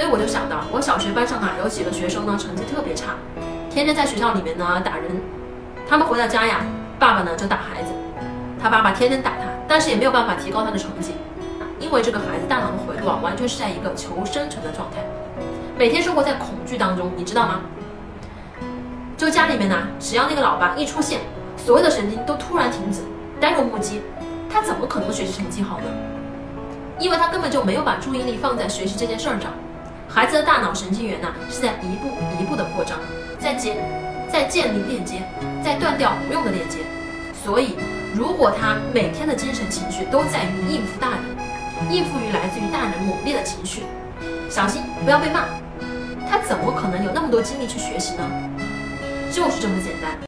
所以我就想到，我小学班上啊有几个学生呢，成绩特别差，天天在学校里面呢打人。他们回到家呀，爸爸呢就打孩子，他爸爸天天打他，但是也没有办法提高他的成绩，因为这个孩子大脑的回路啊，完全是在一个求生存的状态，每天生活在恐惧当中，你知道吗？就家里面呢，只要那个老爸一出现，所有的神经都突然停止，呆若木鸡，他怎么可能学习成绩好呢？因为他根本就没有把注意力放在学习这件事儿上。孩子的大脑神经元呢，是在一步一步的扩张，在建，在建立链接，在断掉无用的链接。所以，如果他每天的精神情绪都在于应付大人，应付于来自于大人猛烈的情绪，小心不要被骂，他怎么可能有那么多精力去学习呢？就是这么简单。